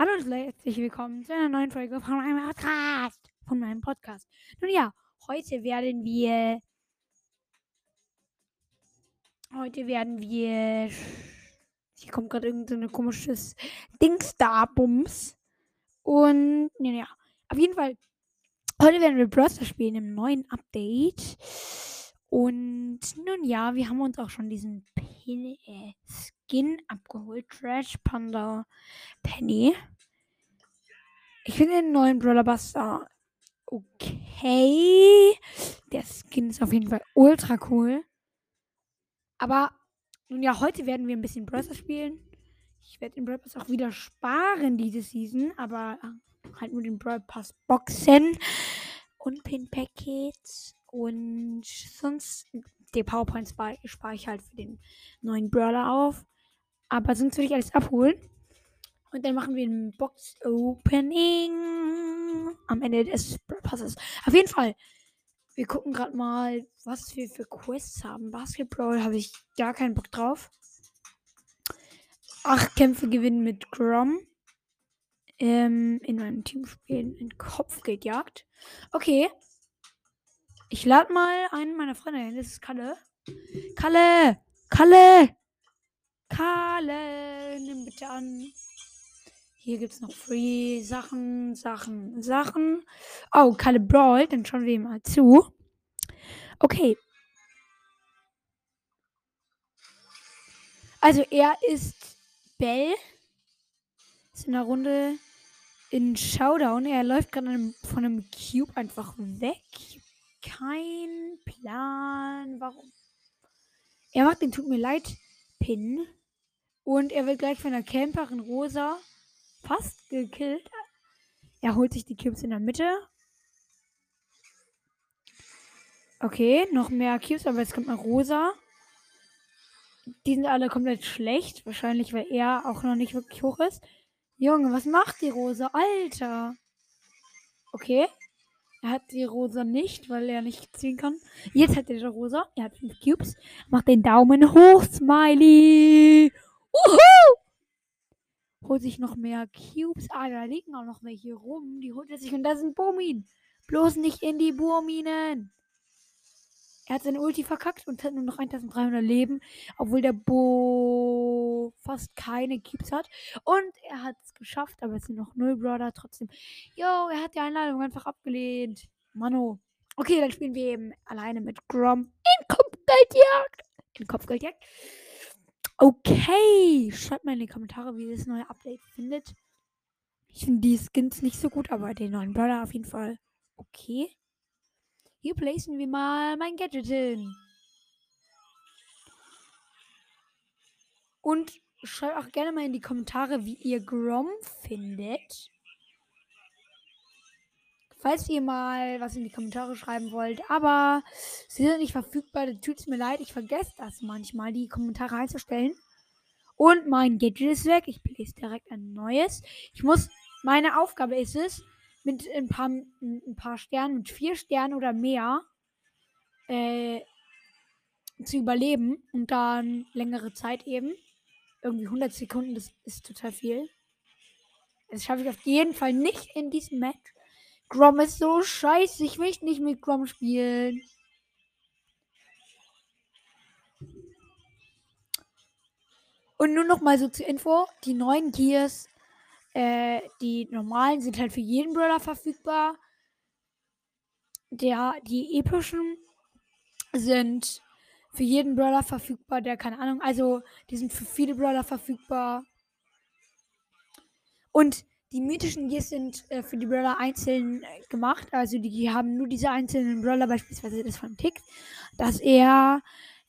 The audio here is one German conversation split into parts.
Hallo und herzlich willkommen zu einer neuen Folge von meinem Podcast. Von meinem Podcast. Nun ja, heute werden wir. Heute werden wir. Hier kommt gerade irgendein so komisches Dings da, Bums. Und, ja, ja. Auf jeden Fall. Heute werden wir Browser spielen im neuen Update. Und nun ja, wir haben uns auch schon diesen Pin, äh, Skin abgeholt. Trash Panda Penny. Ich finde den neuen Brawler Buster okay. Der Skin ist auf jeden Fall ultra cool. Aber nun ja, heute werden wir ein bisschen Brawler spielen. Ich werde den Brawl Pass auch wieder sparen diese Season, aber halt nur den Brawl Pass Boxen und Pin Packets und sonst die PowerPoints spare ich halt für den neuen Brawler auf. Aber sonst würde ich alles abholen. Und dann machen wir ein Box-Opening am Ende des Passes. Auf jeden Fall. Wir gucken gerade mal, was wir für Quests haben. Basketball habe ich gar keinen Bock drauf. Acht Kämpfe gewinnen mit Grom. Ähm, in meinem Team spielen in Kopfgeldjagd. Okay. Ich lade mal einen meiner Freunde ein. Das ist Kalle. Kalle! Kalle! Kalle, nimm bitte an. Hier gibt es noch Free Sachen, Sachen, Sachen. Oh, Kalle Brawl, dann schauen wir mal zu. Okay. Also er ist Bell. Ist in der Runde in Showdown. Er läuft gerade von einem Cube einfach weg. Kein Plan, warum. Er macht den Tut mir leid Pin. Und er wird gleich von der Camperin Rosa fast gekillt. Er holt sich die Cubes in der Mitte. Okay, noch mehr Cubes, aber jetzt kommt noch Rosa. Die sind alle komplett schlecht. Wahrscheinlich, weil er auch noch nicht wirklich hoch ist. Junge, was macht die Rosa? Alter. Okay. Er hat die Rosa nicht, weil er nicht ziehen kann. Jetzt hat er die Rosa. Er hat fünf Cubes. Macht den Daumen hoch, Smiley. Uhu! Holt sich noch mehr Cubes. Ah, da liegen auch noch welche rum. Die holt er sich. Und da sind Bomin. Bloß nicht in die Burminen. Er hat seine Ulti verkackt und hat nur noch 1300 Leben, obwohl der Bo fast keine Cubes hat. Und er hat es geschafft, aber es sind noch null Brother trotzdem. Jo, er hat die Einladung einfach abgelehnt. Mano. Okay, dann spielen wir eben alleine mit Grom in Kopfgeldjagd. In Kopfgeldjagd. Okay, schreibt mal in die Kommentare, wie ihr das neue Update findet. Ich finde die Skins nicht so gut, aber den neuen Brawler auf jeden Fall okay. Hier placen wir mal mein Gadget hin. Und schreibt auch gerne mal in die Kommentare, wie ihr Grom findet. Falls ihr mal was in die Kommentare schreiben wollt, aber sie sind nicht verfügbar, dann tut es mir leid. Ich vergesse das manchmal, die Kommentare einzustellen. Und mein Gadget ist weg. Ich place direkt ein neues. Ich muss, meine Aufgabe ist es, mit ein paar, ein paar Sternen, mit vier Sternen oder mehr, äh, zu überleben. Und dann längere Zeit eben. Irgendwie 100 Sekunden, das ist total viel. Das schaffe ich auf jeden Fall nicht in diesem Match. Grom ist so scheiße. Ich möchte nicht mit Grom spielen. Und nur noch mal so zur Info: Die neuen Gears, äh, die normalen, sind halt für jeden Brawler verfügbar. Der, die epischen sind für jeden Brawler verfügbar, der keine Ahnung, also die sind für viele Brawler verfügbar. Und die mythischen Gears sind äh, für die Brawler einzeln äh, gemacht. Also die haben nur diese einzelnen Brawler, beispielsweise das von Tick, dass er,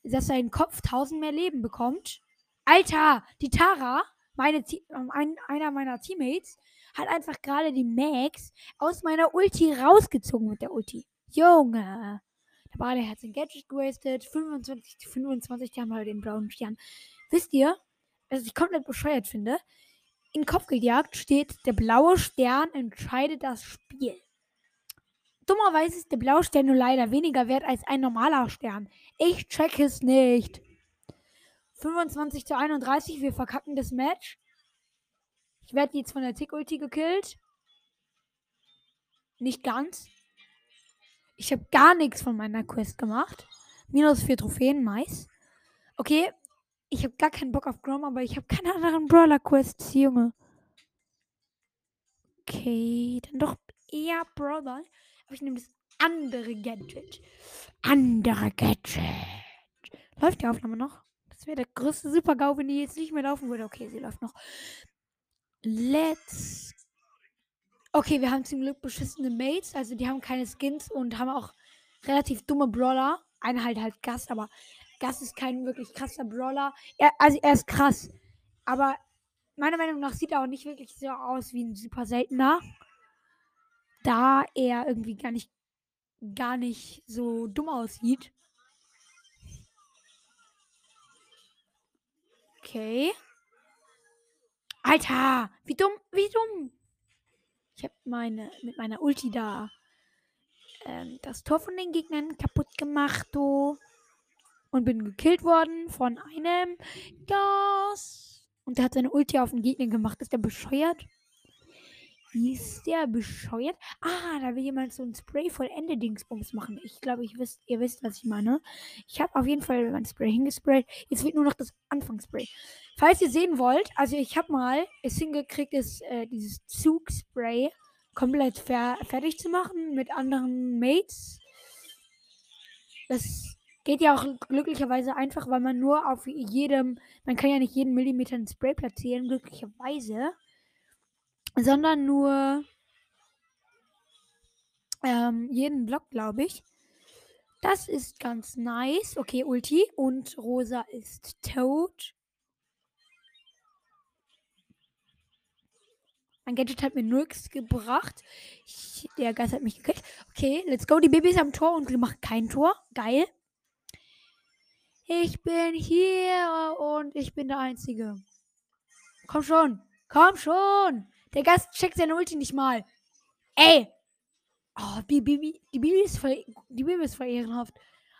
dass sein Kopf 1000 mehr Leben bekommt. Alter, die Tara, meine, ähm, ein, einer meiner Teammates, hat einfach gerade die Max aus meiner Ulti rausgezogen mit der Ulti. Junge. Der Bade hat sein Gadget gewastet. 25 zu 25, die haben halt den blauen Stern. Wisst ihr, was ich komplett bescheuert finde? In Kopfgeldjagd steht, der blaue Stern entscheidet das Spiel. Dummerweise ist der blaue Stern nur leider weniger wert als ein normaler Stern. Ich check es nicht. 25 zu 31, wir verkacken das Match. Ich werde jetzt von der Tick-Ulti gekillt. Nicht ganz. Ich habe gar nichts von meiner Quest gemacht. Minus vier Trophäen, nice. Okay, ich habe gar keinen Bock auf Grom, aber ich habe keine anderen Brawler-Quests, Junge. Okay, dann doch eher Brawler. Aber ich nehme das andere Gadget. Andere Gadget. Läuft die Aufnahme noch? Das wäre der größte Super-GAU, wenn die jetzt nicht mehr laufen würde. Okay, sie läuft noch. Let's. Okay, wir haben zum Glück beschissene Mates. Also die haben keine Skins und haben auch relativ dumme Brawler. Einer halt halt Gast, aber Gast ist kein wirklich krasser Brawler. Er, also er ist krass. Aber meiner Meinung nach sieht er auch nicht wirklich so aus wie ein super seltener. Da er irgendwie gar nicht, gar nicht so dumm aussieht. Okay. Alter, wie dumm, wie dumm. Ich habe meine mit meiner Ulti da ähm, das Tor von den Gegnern kaputt gemacht, du. Und bin gekillt worden von einem Gas. Und der hat seine Ulti auf den Gegner gemacht. Ist der bescheuert? Ist der bescheuert? Ah, da will jemand so ein Spray voll Ende Dingsbums machen. Ich glaube, ich wisst, ihr wisst, was ich meine. Ich habe auf jeden Fall mein Spray hingesprayt. Jetzt wird nur noch das Anfangsspray. Falls ihr sehen wollt, also ich habe mal es hingekriegt, ist, äh, dieses Zugspray komplett fer fertig zu machen mit anderen Mates. Das geht ja auch glücklicherweise einfach, weil man nur auf jedem, man kann ja nicht jeden Millimeter ein Spray platzieren, glücklicherweise sondern nur ähm, jeden Block, glaube ich. Das ist ganz nice. Okay, Ulti. Und Rosa ist tot. Mein Gadget hat mir nichts gebracht. Ich, der Geist hat mich gekillt. Okay, let's go. Die Babys am Tor und wir machen kein Tor. Geil. Ich bin hier und ich bin der Einzige. Komm schon. Komm schon. Der Gast checkt seine Ulti nicht mal. Ey! Oh, die Bibi, die Bibi ist voll, die Bibi ist voll ehrenhaft.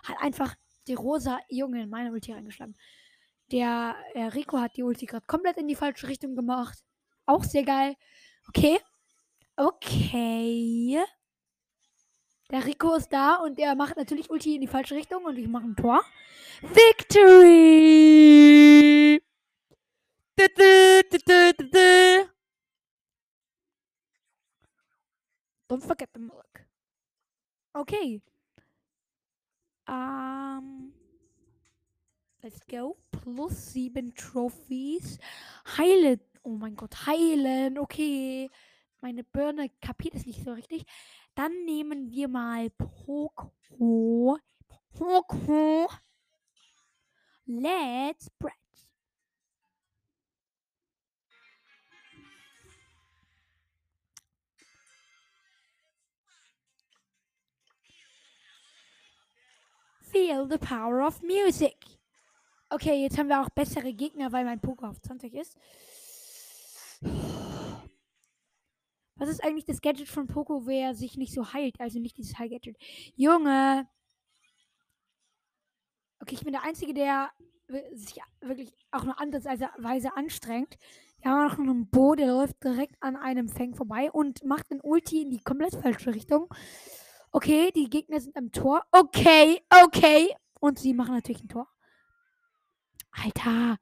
Hat einfach die rosa Junge in meine Ulti reingeschlagen. Der äh, Rico hat die Ulti gerade komplett in die falsche Richtung gemacht. Auch sehr geil. Okay. Okay. Der Rico ist da und er macht natürlich Ulti in die falsche Richtung und ich mache ein Tor. Victory! Du, du, du, Don't forget the milk. Okay. Um, let's go. Plus sieben Trophies. Heilen. Oh mein Gott, heilen. Okay. Meine Birne kapiert es nicht so richtig. Dann nehmen wir mal Poco. Poco. Let's spread. Feel the power of music. Okay, jetzt haben wir auch bessere Gegner, weil mein Poker auf 20 ist. Was ist eigentlich das Gadget von Poco, wer sich nicht so heilt? Also nicht dieses Heil-Gadget. Junge! Okay, ich bin der Einzige, der sich wirklich auch nur andersweise anstrengt. Wir haben noch einen Bo, der läuft direkt an einem Fang vorbei und macht einen Ulti in die komplett falsche Richtung. Okay, die Gegner sind am Tor. Okay, okay. Und sie machen natürlich ein Tor. Alter,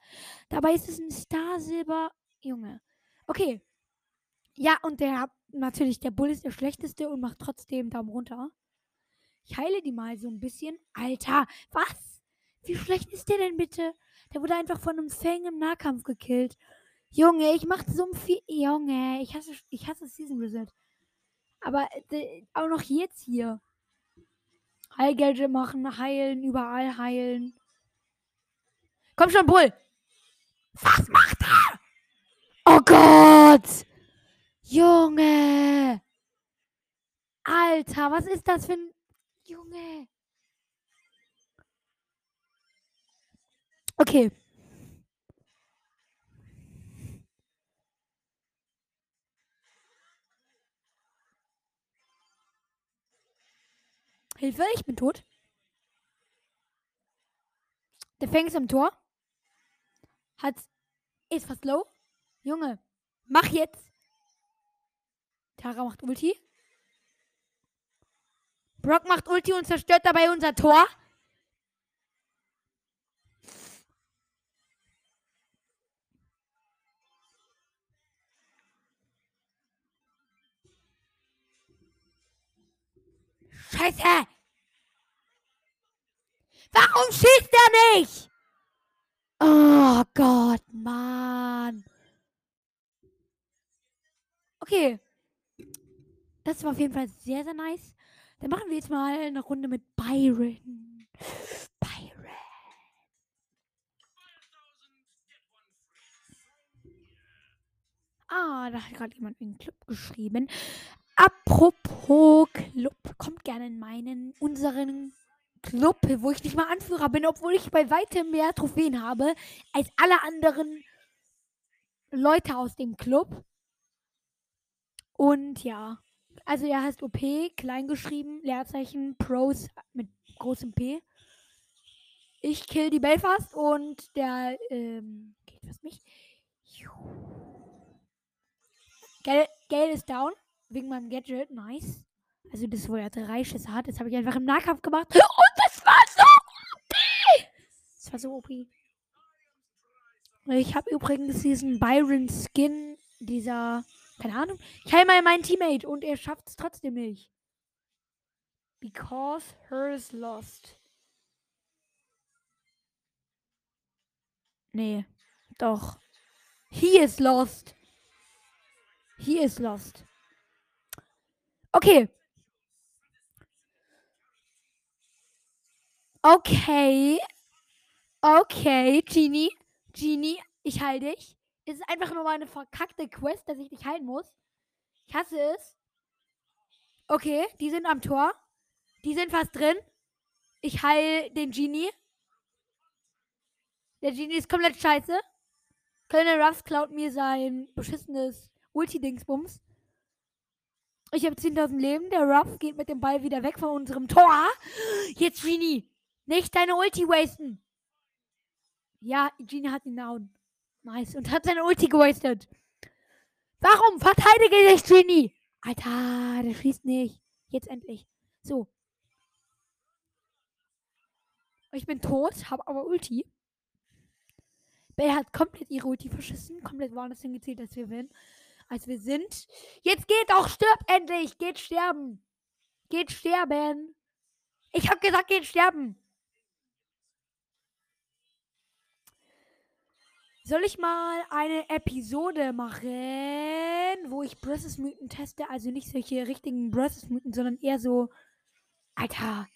dabei ist es ein Star Silber. Junge. Okay. Ja, und der natürlich, der Bull ist der schlechteste und macht trotzdem Daumen runter. Ich heile die mal so ein bisschen. Alter, was? Wie schlecht ist der denn bitte? Der wurde einfach von einem Fang im Nahkampf gekillt. Junge, ich mach so viel. Junge, ich hasse, ich hasse Season Reset. Aber äh, auch noch jetzt hier. Heilgeld machen, heilen, überall heilen. Komm schon, Bull! Was macht er? Oh Gott! Junge! Alter, was ist das für ein. Junge! Okay. Hilfe, ich bin tot. Der Fang ist am Tor. Hat. Ist fast low. Junge. Mach jetzt. Tara macht Ulti. Brock macht Ulti und zerstört dabei unser Tor. Scheiße! Warum schießt er nicht? Oh Gott, Mann. Okay. Das war auf jeden Fall sehr, sehr nice. Dann machen wir jetzt mal eine Runde mit Byron. Byron. Ah, da hat gerade jemand in den Club geschrieben. Apropos Club, kommt gerne in meinen, unseren Club, wo ich nicht mal Anführer bin, obwohl ich bei weitem mehr Trophäen habe als alle anderen Leute aus dem Club. Und ja, also er heißt OP, klein geschrieben, Leerzeichen, Pros mit großem P. Ich kill die Belfast und der, ähm, geht was mich. Geld ist down, wegen meinem Gadget, nice. Also das, wo er drei Schüsse hat, das habe ich einfach im Nahkampf gemacht. Und das war so OP! Das war so OP. Ich habe übrigens diesen Byron Skin, dieser, keine Ahnung. Ich heile mal meinen Teammate und er schafft es trotzdem nicht. Because hers lost. Nee, doch. He is lost. He is lost. Okay. Okay. Okay, Genie. Genie, ich heile dich. Es ist einfach nur mal eine verkackte Quest, dass ich dich heilen muss. Ich hasse es. Okay, die sind am Tor. Die sind fast drin. Ich heile den Genie. Der Genie ist komplett scheiße. Colonel Ruffs klaut mir sein beschissenes Ulti-Dingsbums. Ich habe 10.000 Leben. Der Ruff geht mit dem Ball wieder weg von unserem Tor. Jetzt, Genie. Nicht deine Ulti wasten. Ja, Genie hat ihn down. Nice. Und hat seine Ulti gewastet. Warum? Verteidige dich, Genie. Alter, der schießt nicht. Jetzt endlich. So. Ich bin tot, habe aber Ulti. Bell hat komplett ihre Ulti verschissen. Komplett woanders hingezählt, als wir werden. Als wir sind. Jetzt geht doch, stirb endlich. Geht sterben. Geht sterben. Ich hab gesagt, geht sterben. Soll ich mal eine Episode machen, wo ich Bresses-Mythen teste? Also nicht solche richtigen Bresses-Mythen, sondern eher so. Alter.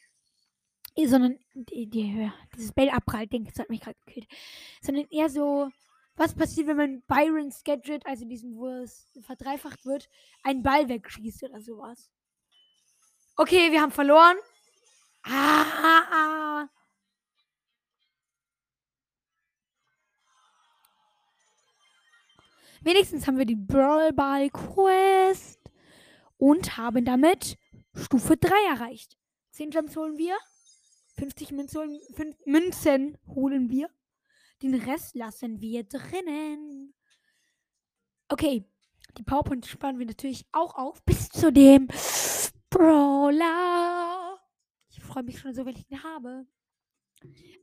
Sondern. Die, die, dieses Bell abprallt, denke ich, das hat mich gerade gekillt. Sondern eher so. Was passiert, wenn man Byron's Gadget, also diesem, wo es verdreifacht wird, einen Ball wegschießt oder sowas? Okay, wir haben verloren. Ah. Wenigstens haben wir die Brawl Ball Quest und haben damit Stufe 3 erreicht. 10 Gems holen wir. 50 Münzen, Münzen holen wir. Den Rest lassen wir drinnen. Okay, die Powerpoint sparen wir natürlich auch auf. Bis zu dem Brawler. Ich freue mich schon so, wenn ich ihn habe.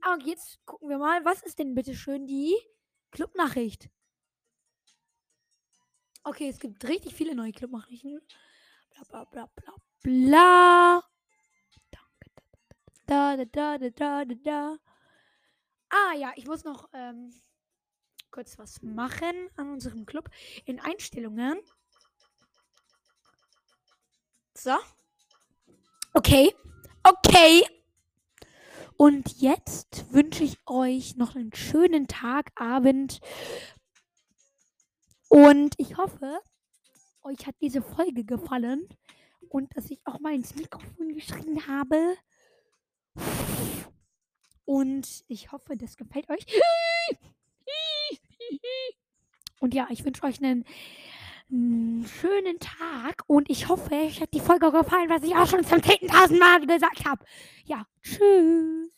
Aber jetzt gucken wir mal, was ist denn bitte schön die Clubnachricht? Okay, es gibt richtig viele neue Clubnachrichten. Bla bla bla bla bla. Da, da, da, da, da, da. Ah ja, ich muss noch ähm, kurz was machen an unserem Club. In Einstellungen. So. Okay. Okay. Und jetzt wünsche ich euch noch einen schönen Tag, Abend, und ich hoffe, euch hat diese Folge gefallen und dass ich auch mal ins Mikrofon geschrien habe. Und ich hoffe, das gefällt euch. Und ja, ich wünsche euch einen, einen, schönen Tag und ich hoffe, euch hat die Folge gefallen, was ich auch schon zum 10.000 Mal gesagt habe. Ja, tschüss.